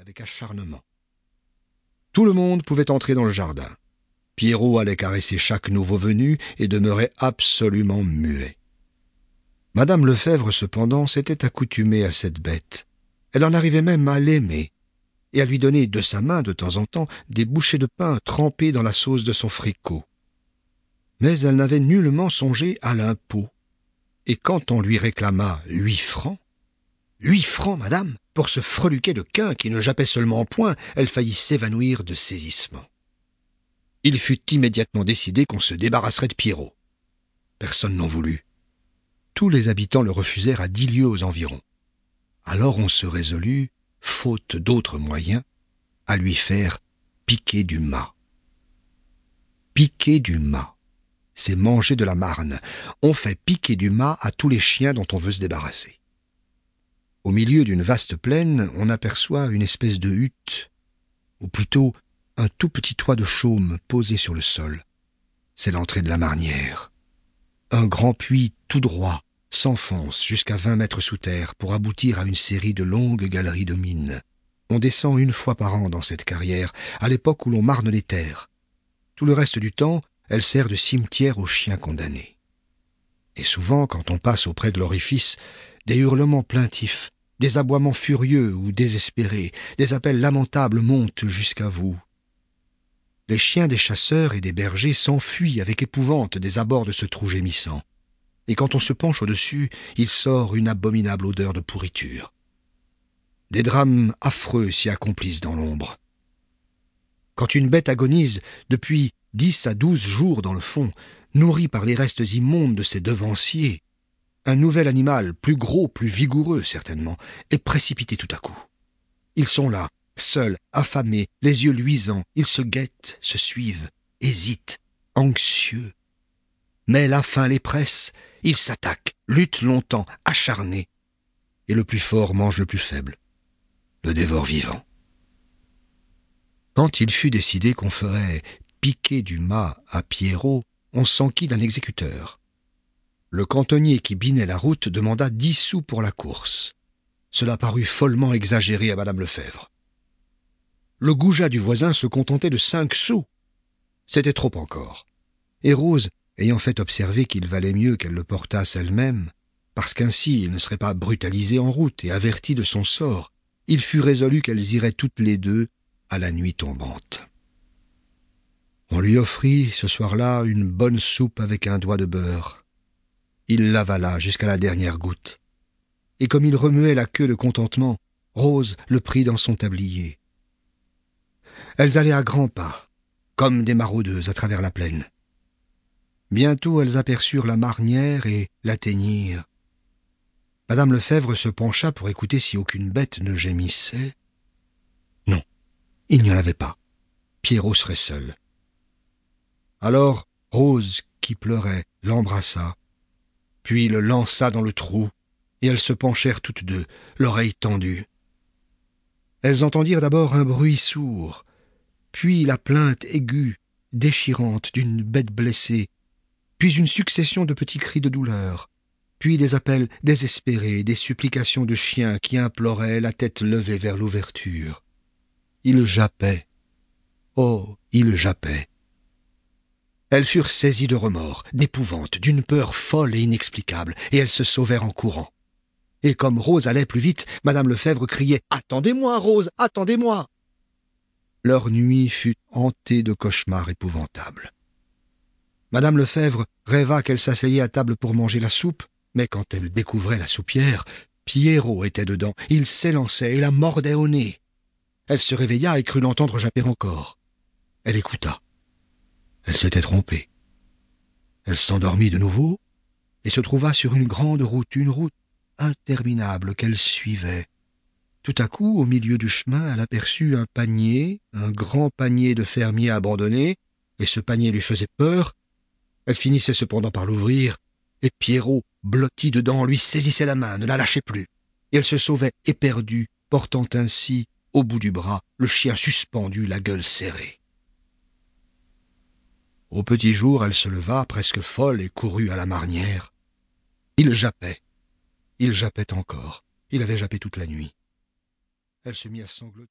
avec acharnement. Tout le monde pouvait entrer dans le jardin. Pierrot allait caresser chaque nouveau venu et demeurait absolument muet. Madame Lefèvre, cependant, s'était accoutumée à cette bête. Elle en arrivait même à l'aimer, et à lui donner de sa main de temps en temps des bouchées de pain trempées dans la sauce de son fricot. Mais elle n'avait nullement songé à l'impôt. Et quand on lui réclama huit francs, huit francs, madame, pour ce freluquet de quin qui ne jappait seulement en point, elle faillit s'évanouir de saisissement. Il fut immédiatement décidé qu'on se débarrasserait de Pierrot. Personne n'en voulut. Tous les habitants le refusèrent à dix lieues aux environs. Alors on se résolut, faute d'autres moyens, à lui faire piquer du mât. Piquer du mât, c'est manger de la marne. On fait piquer du mât à tous les chiens dont on veut se débarrasser. Au milieu d'une vaste plaine, on aperçoit une espèce de hutte, ou plutôt un tout petit toit de chaume posé sur le sol. C'est l'entrée de la marnière. Un grand puits tout droit s'enfonce jusqu'à vingt mètres sous terre pour aboutir à une série de longues galeries de mines. On descend une fois par an dans cette carrière, à l'époque où l'on marne les terres. Tout le reste du temps, elle sert de cimetière aux chiens condamnés. Et souvent, quand on passe auprès de l'orifice, des hurlements plaintifs, des aboiements furieux ou désespérés, des appels lamentables montent jusqu'à vous. Les chiens des chasseurs et des bergers s'enfuient avec épouvante des abords de ce trou gémissant. Et quand on se penche au-dessus, il sort une abominable odeur de pourriture. Des drames affreux s'y accomplissent dans l'ombre. Quand une bête agonise depuis dix à douze jours dans le fond, nourrie par les restes immondes de ses devanciers, un nouvel animal, plus gros, plus vigoureux certainement, est précipité tout à coup. Ils sont là, seuls, affamés, les yeux luisants, ils se guettent, se suivent, hésitent, anxieux. Mais la faim les presse, ils s'attaquent, luttent longtemps, acharnés, et le plus fort mange le plus faible, le dévore vivant. Quand il fut décidé qu'on ferait piquer du mât à Pierrot, on s'enquit d'un exécuteur. Le cantonnier qui binait la route demanda dix sous pour la course. Cela parut follement exagéré à madame Lefèvre. Le goujat du voisin se contentait de cinq sous. C'était trop encore. Et Rose, ayant fait observer qu'il valait mieux qu'elle le portasse elle-même, parce qu'ainsi il ne serait pas brutalisé en route et averti de son sort, il fut résolu qu'elles iraient toutes les deux à la nuit tombante. On lui offrit ce soir-là une bonne soupe avec un doigt de beurre, il l'avala jusqu'à la dernière goutte. Et comme il remuait la queue de contentement, Rose le prit dans son tablier. Elles allaient à grands pas, comme des maraudeuses à travers la plaine. Bientôt elles aperçurent la marnière et l'atteignirent. Madame Lefèvre se pencha pour écouter si aucune bête ne gémissait. Non, il n'y en avait pas. Pierrot serait seul. Alors Rose, qui pleurait, l'embrassa, puis le lança dans le trou, et elles se penchèrent toutes deux, l'oreille tendue. Elles entendirent d'abord un bruit sourd, puis la plainte aiguë, déchirante d'une bête blessée, puis une succession de petits cris de douleur, puis des appels désespérés, des supplications de chiens qui imploraient la tête levée vers l'ouverture. Il jappait. Oh, il jappait. Elles furent saisies de remords, d'épouvante, d'une peur folle et inexplicable, et elles se sauvèrent en courant. Et comme Rose allait plus vite, madame Lefèvre criait Attendez-moi, Rose, attendez-moi. Leur nuit fut hantée de cauchemars épouvantables. Madame Lefèvre rêva qu'elle s'asseyait à table pour manger la soupe, mais quand elle découvrait la soupière, Pierrot était dedans, il s'élançait et la mordait au nez. Elle se réveilla et crut l'entendre japper encore. Elle écouta. Elle s'était trompée. Elle s'endormit de nouveau et se trouva sur une grande route, une route interminable qu'elle suivait. Tout à coup, au milieu du chemin, elle aperçut un panier, un grand panier de fermier abandonné, et ce panier lui faisait peur. Elle finissait cependant par l'ouvrir, et Pierrot, blotti dedans, lui saisissait la main, ne la lâchait plus, et elle se sauvait éperdue, portant ainsi, au bout du bras, le chien suspendu, la gueule serrée. Au petit jour, elle se leva, presque folle, et courut à la marnière. Il jappait. Il jappait encore. Il avait jappé toute la nuit. Elle se mit à sangloter.